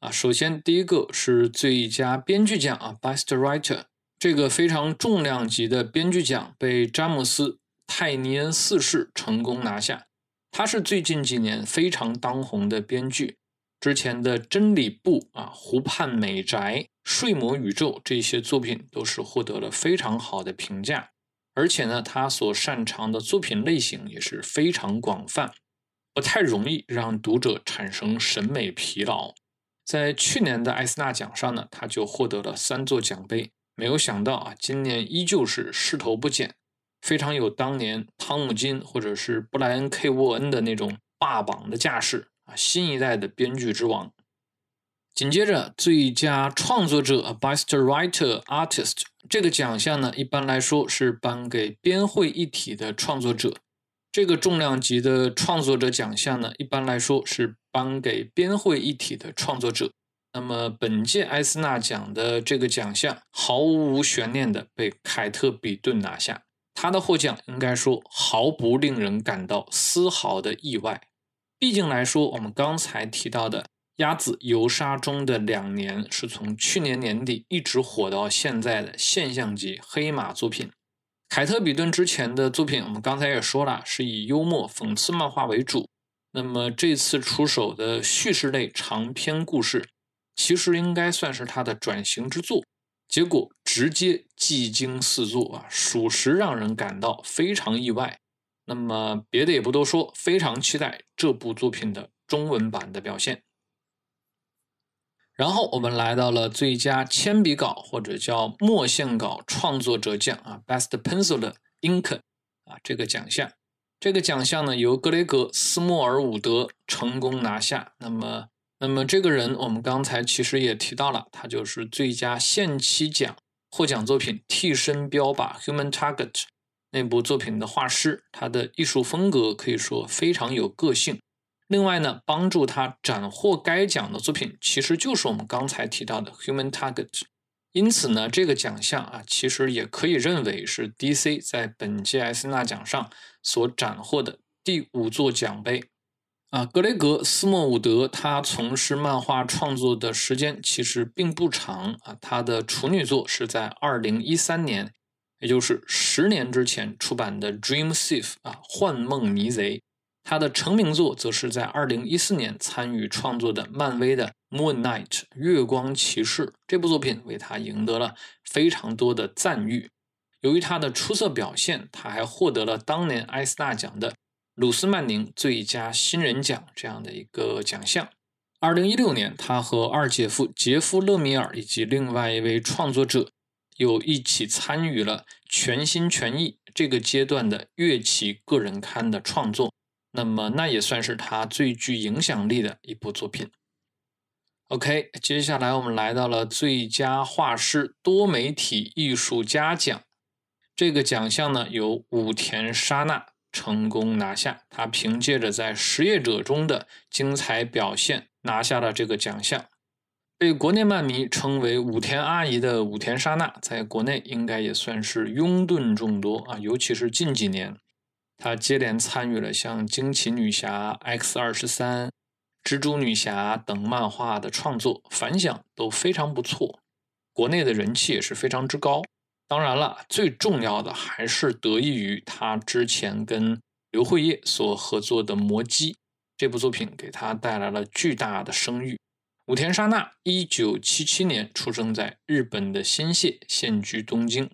啊，首先第一个是最佳编剧奖啊，Best Writer，这个非常重量级的编剧奖被詹姆斯·泰尼恩四世成功拿下。他是最近几年非常当红的编剧，之前的《真理部》啊，《湖畔美宅》《睡魔宇宙》这些作品都是获得了非常好的评价，而且呢，他所擅长的作品类型也是非常广泛，不太容易让读者产生审美疲劳。在去年的艾斯纳奖上呢，他就获得了三座奖杯，没有想到啊，今年依旧是势头不减。非常有当年汤姆金或者是布莱恩 ·K· 沃恩的那种霸榜的架势啊！新一代的编剧之王。紧接着，最佳创作者 （Best Writer Artist） 这个奖项呢，一般来说是颁给编绘一体的创作者。这个重量级的创作者奖项呢，一般来说是颁给编绘一体的创作者。那么，本届艾斯纳奖的这个奖项毫无悬念的被凯特·比顿拿下。他的获奖应该说毫不令人感到丝毫的意外，毕竟来说，我们刚才提到的《鸭子游沙》中的两年是从去年年底一直火到现在的现象级黑马作品。凯特·比顿之前的作品，我们刚才也说了，是以幽默讽刺漫画为主。那么这次出手的叙事类长篇故事，其实应该算是他的转型之作。结果直接技惊四座啊，属实让人感到非常意外。那么别的也不多说，非常期待这部作品的中文版的表现。然后我们来到了最佳铅笔稿或者叫墨线稿创作者奖啊，Best Pencil Ink 啊这个奖项。这个奖项呢由格雷格斯莫尔伍德成功拿下。那么。那么这个人，我们刚才其实也提到了，他就是最佳限期奖获奖作品《替身标靶》（Human Target） 那部作品的画师。他的艺术风格可以说非常有个性。另外呢，帮助他斩获该奖的作品，其实就是我们刚才提到的《Human Target》。因此呢，这个奖项啊，其实也可以认为是 DC 在本届艾斯纳奖上所斩获的第五座奖杯。啊，格雷格斯莫伍德他从事漫画创作的时间其实并不长啊，他的处女作是在二零一三年，也就是十年之前出版的《Dream Thief》啊，幻梦泥贼。他的成名作则是在二零一四年参与创作的漫威的《Moon Knight》月光骑士这部作品，为他赢得了非常多的赞誉。由于他的出色表现，他还获得了当年艾斯纳奖的。鲁斯曼宁最佳新人奖这样的一个奖项。二零一六年，他和二姐夫杰夫·勒米尔以及另外一位创作者又一起参与了《全心全意》这个阶段的乐器个人刊的创作。那么，那也算是他最具影响力的一部作品。OK，接下来我们来到了最佳画师多媒体艺术家奖。这个奖项呢，由武田沙娜。成功拿下，他凭借着在《实业者》中的精彩表现拿下了这个奖项。被国内漫迷称为“武田阿姨”的武田沙娜，在国内应该也算是拥趸众多啊，尤其是近几年，他接连参与了像《惊奇女侠》、《X 二十三》、《蜘蛛女侠》等漫画的创作，反响都非常不错，国内的人气也是非常之高。当然了，最重要的还是得益于他之前跟刘慧叶所合作的《魔姬》这部作品，给他带来了巨大的声誉。武田沙奈一九七七年出生在日本的新泻，现居东京。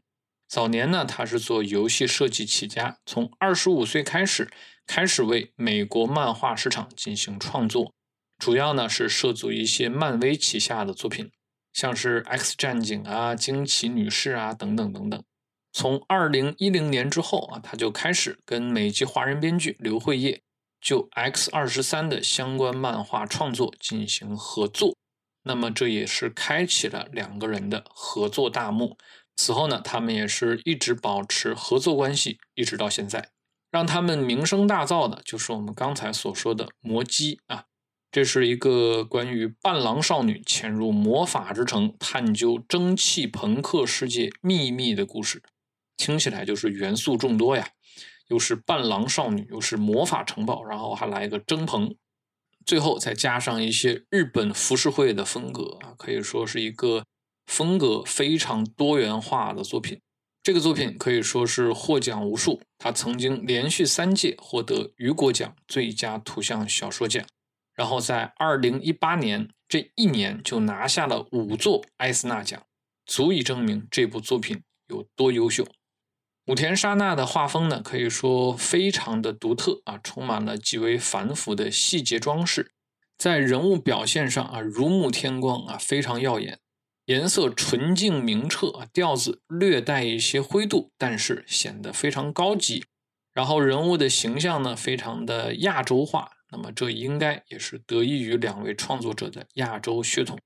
早年呢，他是做游戏设计起家，从二十五岁开始，开始为美国漫画市场进行创作，主要呢是涉足一些漫威旗下的作品。像是 X 战警啊、惊奇女士啊等等等等。从二零一零年之后啊，他就开始跟美籍华人编剧刘慧叶就 X 二十三的相关漫画创作进行合作。那么这也是开启了两个人的合作大幕。此后呢，他们也是一直保持合作关系，一直到现在。让他们名声大噪的就是我们刚才所说的魔姬啊。这是一个关于伴郎少女潜入魔法之城，探究蒸汽朋克世界秘密的故事，听起来就是元素众多呀，又是伴郎少女，又是魔法城堡，然后还来一个蒸棚，最后再加上一些日本浮世绘的风格啊，可以说是一个风格非常多元化的作品。这个作品可以说是获奖无数，他曾经连续三届获得雨果奖最佳图像小说奖。然后在二零一八年这一年就拿下了五座艾斯纳奖，足以证明这部作品有多优秀。武田沙奈的画风呢，可以说非常的独特啊，充满了极为繁复的细节装饰，在人物表现上啊，如沐天光啊，非常耀眼，颜色纯净明澈啊，调子略带一些灰度，但是显得非常高级。然后人物的形象呢，非常的亚洲化。那么这应该也是得益于两位创作者的亚洲血统，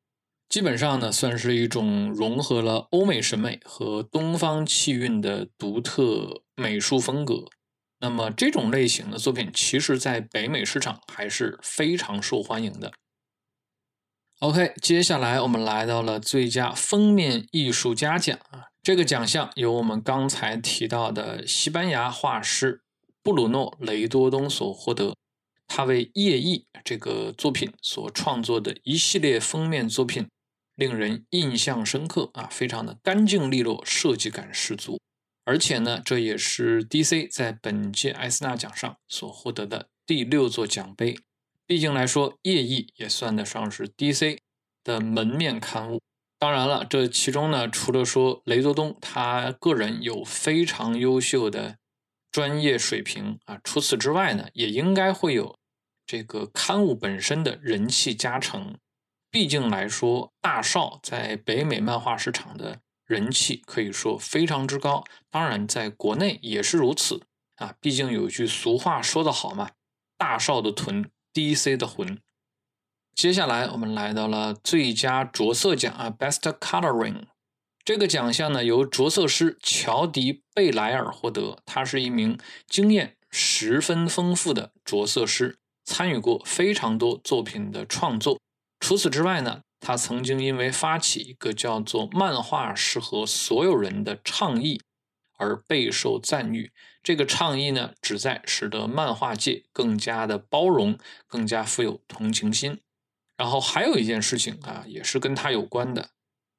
基本上呢算是一种融合了欧美审美和东方气韵的独特美术风格。那么这种类型的作品，其实在北美市场还是非常受欢迎的。OK，接下来我们来到了最佳封面艺术家奖啊，这个奖项由我们刚才提到的西班牙画师布鲁诺·雷多东所获得。他为《夜翼》这个作品所创作的一系列封面作品，令人印象深刻啊，非常的干净利落，设计感十足。而且呢，这也是 DC 在本届艾斯纳奖上所获得的第六座奖杯。毕竟来说，《夜翼》也算得上是 DC 的门面刊物。当然了，这其中呢，除了说雷多东他个人有非常优秀的专业水平啊，除此之外呢，也应该会有。这个刊物本身的人气加成，毕竟来说，大少在北美漫画市场的人气可以说非常之高。当然，在国内也是如此啊。毕竟有句俗话说得好嘛，“大少的臀，DC 的魂。”接下来我们来到了最佳着色奖啊，Best Coloring 这个奖项呢，由着色师乔迪·贝莱尔获得。他是一名经验十分丰富的着色师。参与过非常多作品的创作。除此之外呢，他曾经因为发起一个叫做“漫画适合所有人”的倡议而备受赞誉。这个倡议呢，旨在使得漫画界更加的包容，更加富有同情心。然后还有一件事情啊，也是跟他有关的。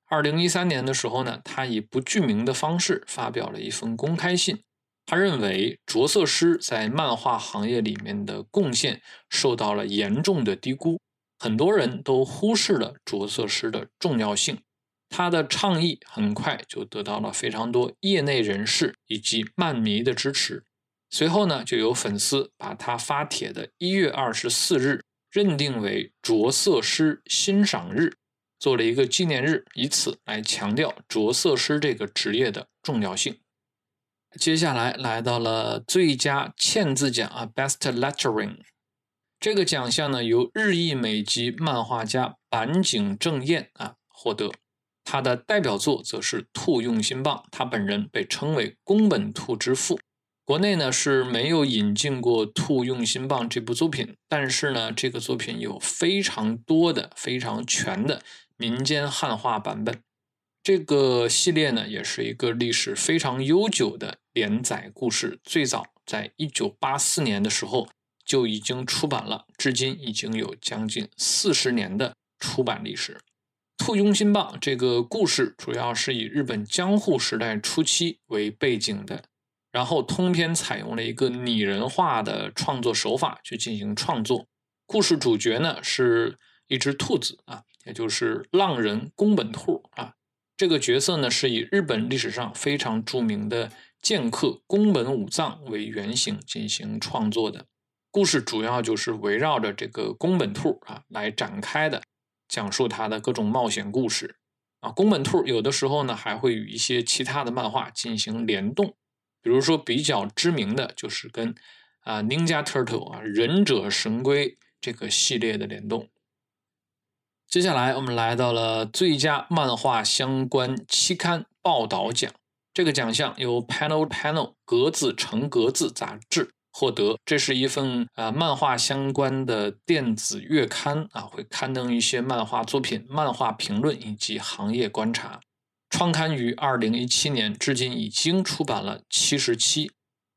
二零一三年的时候呢，他以不具名的方式发表了一封公开信。他认为着色师在漫画行业里面的贡献受到了严重的低估，很多人都忽视了着色师的重要性。他的倡议很快就得到了非常多业内人士以及漫迷的支持。随后呢，就有粉丝把他发帖的一月二十四日认定为着色师欣赏日，做了一个纪念日，以此来强调着色师这个职业的重要性。接下来来到了最佳嵌字奖啊，Best Lettering。这个奖项呢，由日裔美籍漫画家板井正彦啊获得。他的代表作则是《兔用心棒》，他本人被称为宫本兔之父。国内呢是没有引进过《兔用心棒》这部作品，但是呢，这个作品有非常多的、非常全的民间汉化版本。这个系列呢，也是一个历史非常悠久的连载故事，最早在一九八四年的时候就已经出版了，至今已经有将近四十年的出版历史。《兔庸新棒》这个故事主要是以日本江户时代初期为背景的，然后通篇采用了一个拟人化的创作手法去进行创作。故事主角呢是一只兔子啊，也就是浪人宫本兔啊。这个角色呢是以日本历史上非常著名的剑客宫本武藏为原型进行创作的。故事主要就是围绕着这个宫本兔啊来展开的。讲述他的各种冒险故事啊，宫本兔有的时候呢还会与一些其他的漫画进行联动，比如说比较知名的就是跟啊 Ninja Turtle 啊忍者神龟这个系列的联动。接下来我们来到了最佳漫画相关期刊报道奖，这个奖项由 Panel Panel 格子成格子杂志。获得，这是一份啊漫画相关的电子月刊啊，会刊登一些漫画作品、漫画评论以及行业观察。创刊于二零一七年，至今已经出版了七十期。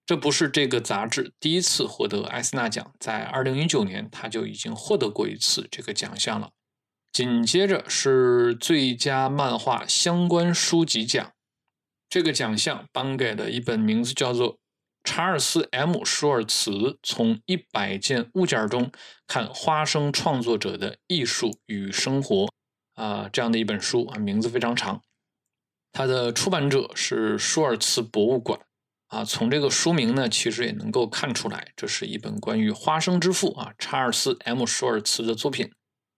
这不是这个杂志第一次获得艾斯纳奖，在二零一九年他就已经获得过一次这个奖项了。紧接着是最佳漫画相关书籍奖，这个奖项颁给了一本名字叫做。查尔斯 ·M· 舒尔茨从一百件物件中看花生创作者的艺术与生活啊，这样的一本书啊，名字非常长。它的出版者是舒尔茨博物馆啊。从这个书名呢，其实也能够看出来，这是一本关于花生之父啊查尔斯 ·M· 舒尔茨的作品。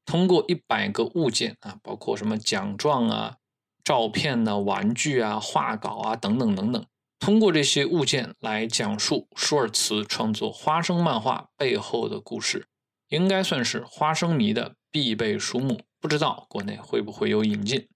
通过一百个物件啊，包括什么奖状啊、照片呢、玩具啊、画稿啊等等等等。通过这些物件来讲述舒尔茨创作花生漫画背后的故事，应该算是花生迷的必备书目。不知道国内会不会有引进？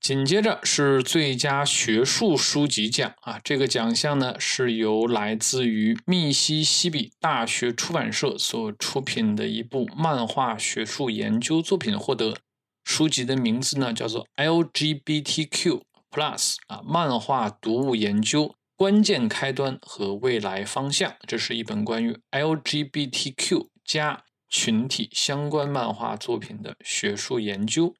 紧接着是最佳学术书籍奖啊，这个奖项呢是由来自于密西西比大学出版社所出品的一部漫画学术研究作品获得。书籍的名字呢叫做 LGBTQ。Plus 啊，漫画读物研究关键开端和未来方向，这是一本关于 LGBTQ 加群体相关漫画作品的学术研究。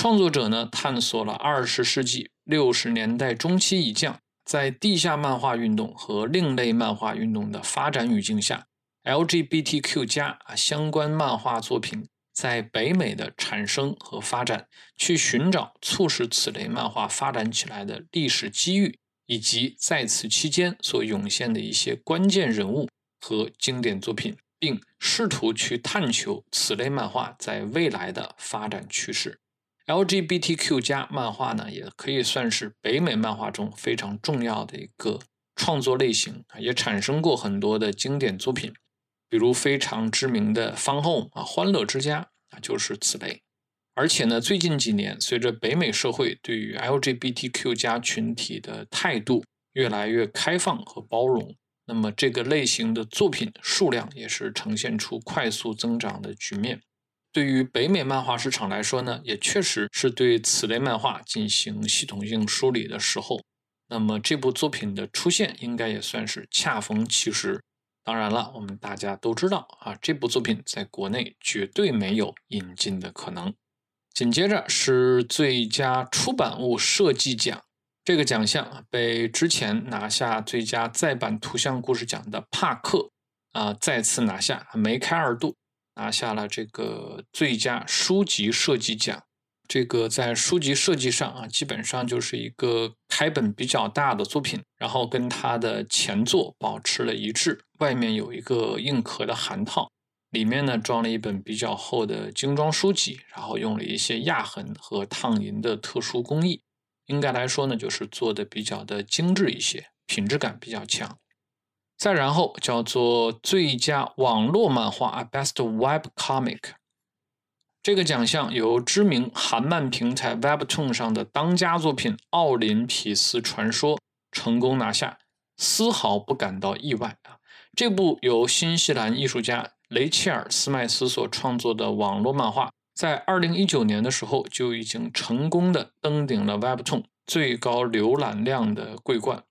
创作者呢，探索了二十世纪六十年代中期以降，在地下漫画运动和另类漫画运动的发展语境下，LGBTQ 加啊相关漫画作品。在北美的产生和发展，去寻找促使此类漫画发展起来的历史机遇，以及在此期间所涌现的一些关键人物和经典作品，并试图去探求此类漫画在未来的发展趋势。LGBTQ 加漫画呢，也可以算是北美漫画中非常重要的一个创作类型，也产生过很多的经典作品。比如非常知名的《方后》啊，《欢乐之家》啊，就是此类。而且呢，最近几年，随着北美社会对于 LGBTQ 加群体的态度越来越开放和包容，那么这个类型的作品数量也是呈现出快速增长的局面。对于北美漫画市场来说呢，也确实是对此类漫画进行系统性梳理的时候。那么这部作品的出现，应该也算是恰逢其时。当然了，我们大家都知道啊，这部作品在国内绝对没有引进的可能。紧接着是最佳出版物设计奖，这个奖项被之前拿下最佳再版图像故事奖的帕克啊再次拿下，梅开二度，拿下了这个最佳书籍设计奖。这个在书籍设计上啊，基本上就是一个开本比较大的作品，然后跟它的前作保持了一致。外面有一个硬壳的函套，里面呢装了一本比较厚的精装书籍，然后用了一些压痕和烫银的特殊工艺。应该来说呢，就是做的比较的精致一些，品质感比较强。再然后叫做最佳网络漫画 （Best Web Comic）。这个奖项由知名韩漫平台 Webtoon 上的当家作品《奥林匹斯传说》成功拿下，丝毫不感到意外啊！这部由新西兰艺术家雷切尔·斯麦斯所创作的网络漫画，在2019年的时候就已经成功的登顶了 Webtoon 最高浏览量的桂冠。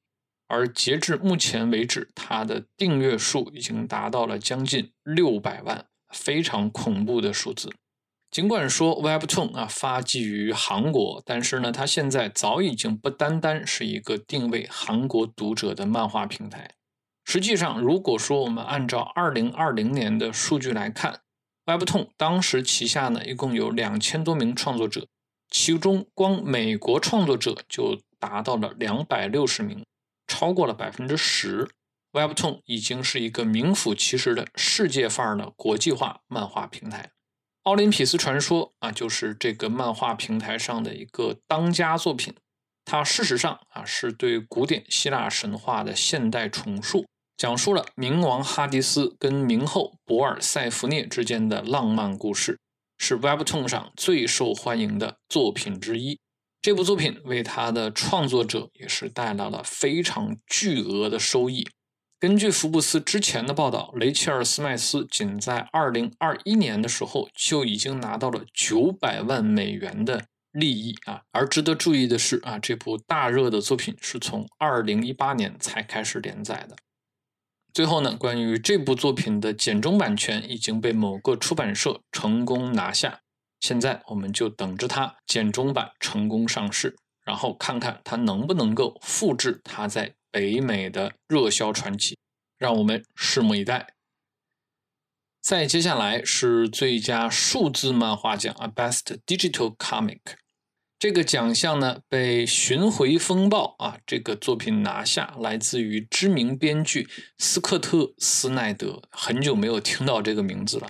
而截至目前为止，它的订阅数已经达到了将近六百万，非常恐怖的数字。尽管说 Webtoon 啊发迹于韩国，但是呢，它现在早已经不单单是一个定位韩国读者的漫画平台。实际上，如果说我们按照二零二零年的数据来看，Webtoon 当时旗下呢一共有两千多名创作者，其中光美国创作者就达到了两百六十名。超过了百分之十，Webtoon 已经是一个名副其实的世界范儿的国际化漫画平台。奥林匹斯传说啊，就是这个漫画平台上的一个当家作品。它事实上啊，是对古典希腊神话的现代重述，讲述了冥王哈迪斯跟冥后博尔塞福涅之间的浪漫故事，是 Webtoon 上最受欢迎的作品之一。这部作品为他的创作者也是带来了非常巨额的收益。根据福布斯之前的报道，雷切尔·斯麦斯仅在2021年的时候就已经拿到了900万美元的利益啊！而值得注意的是啊，这部大热的作品是从2018年才开始连载的。最后呢，关于这部作品的简中版权已经被某个出版社成功拿下。现在我们就等着它简中版成功上市，然后看看它能不能够复制它在北美的热销传奇，让我们拭目以待。再接下来是最佳数字漫画奖啊，Best Digital Comic，这个奖项呢被《巡回风暴》啊这个作品拿下，来自于知名编剧斯科特·斯奈德，很久没有听到这个名字了。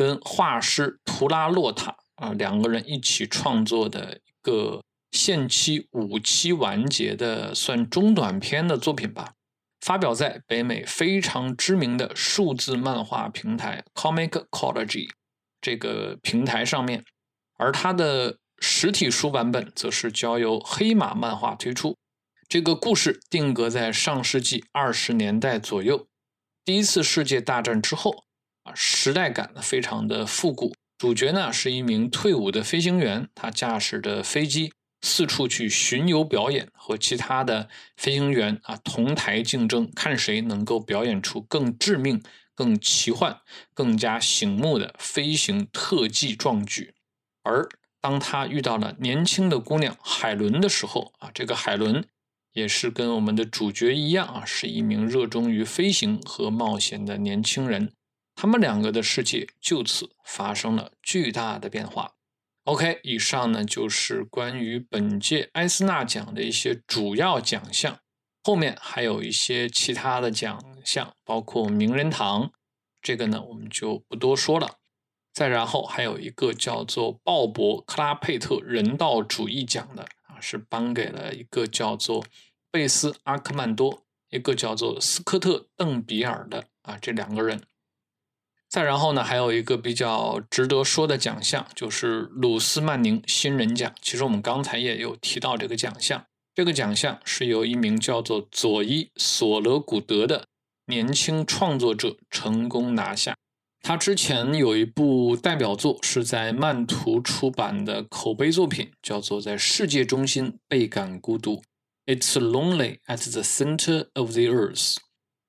跟画师图拉洛塔啊两个人一起创作的一个限期五期完结的算中短篇的作品吧，发表在北美非常知名的数字漫画平台 Comicology 这个平台上面，而它的实体书版本则是交由黑马漫画推出。这个故事定格在上世纪二十年代左右，第一次世界大战之后。时代感呢非常的复古。主角呢是一名退伍的飞行员，他驾驶着飞机四处去巡游表演，和其他的飞行员啊同台竞争，看谁能够表演出更致命、更奇幻、更加醒目的飞行特技壮举。而当他遇到了年轻的姑娘海伦的时候，啊，这个海伦也是跟我们的主角一样啊，是一名热衷于飞行和冒险的年轻人。他们两个的世界就此发生了巨大的变化。OK，以上呢就是关于本届埃斯纳奖的一些主要奖项，后面还有一些其他的奖项，包括名人堂，这个呢我们就不多说了。再然后还有一个叫做鲍勃·克拉佩特人道主义奖的啊，是颁给了一个叫做贝斯·阿克曼多，一个叫做斯科特·邓比尔的啊这两个人。再然后呢，还有一个比较值得说的奖项，就是鲁斯曼宁新人奖。其实我们刚才也有提到这个奖项。这个奖项是由一名叫做佐伊·索勒古德的年轻创作者成功拿下。他之前有一部代表作是在漫图出版的口碑作品，叫做《在世界中心倍感孤独》（It's lonely at the center of the earth）。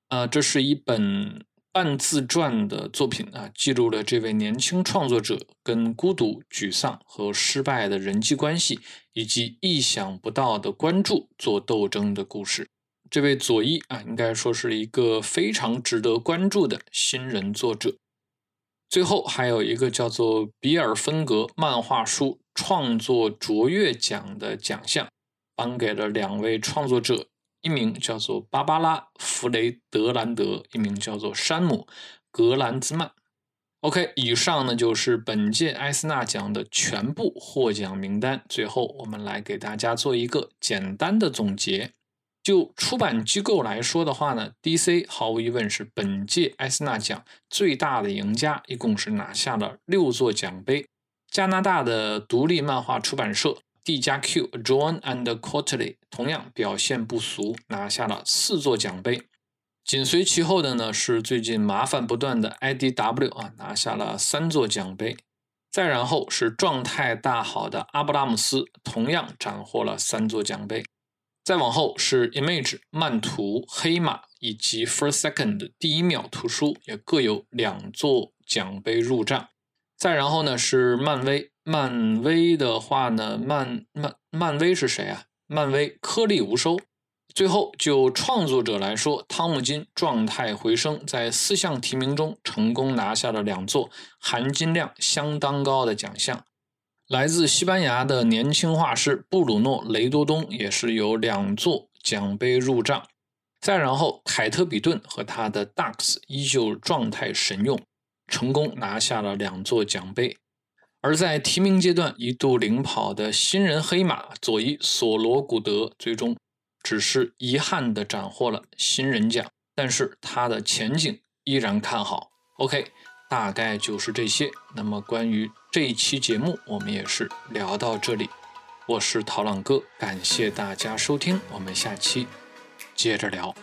啊，这是一本。半自传的作品啊，记录了这位年轻创作者跟孤独、沮丧和失败的人际关系，以及意想不到的关注做斗争的故事。这位佐伊啊，应该说是一个非常值得关注的新人作者。最后还有一个叫做比尔芬格漫画书创作卓越奖的奖项，颁给了两位创作者。一名叫做芭芭拉·弗雷德兰德，一名叫做山姆·格兰兹曼。OK，以上呢就是本届埃斯纳奖的全部获奖名单。最后，我们来给大家做一个简单的总结。就出版机构来说的话呢，DC 毫无疑问是本届埃斯纳奖最大的赢家，一共是拿下了六座奖杯。加拿大的独立漫画出版社。D 加 Q John and Quarterly 同样表现不俗，拿下了四座奖杯。紧随其后的呢是最近麻烦不断的 IDW 啊，拿下了三座奖杯。再然后是状态大好的阿布拉姆斯，同样斩获了三座奖杯。再往后是 Image 漫图黑马以及 First Second 第一秒图书，也各有两座奖杯入账。再然后呢是漫威，漫威的话呢，漫漫漫威是谁啊？漫威颗粒无收。最后就创作者来说，汤姆金状态回升，在四项提名中成功拿下了两座含金量相当高的奖项。来自西班牙的年轻画师布鲁诺·雷多东也是有两座奖杯入账。再然后，凯特·比顿和他的 Ducks 依旧状态神勇，成功拿下了两座奖杯。而在提名阶段一度领跑的新人黑马佐伊·索罗古德，最终只是遗憾地斩获了新人奖，但是他的前景依然看好。OK。大概就是这些。那么关于这一期节目，我们也是聊到这里。我是陶朗哥，感谢大家收听，我们下期接着聊。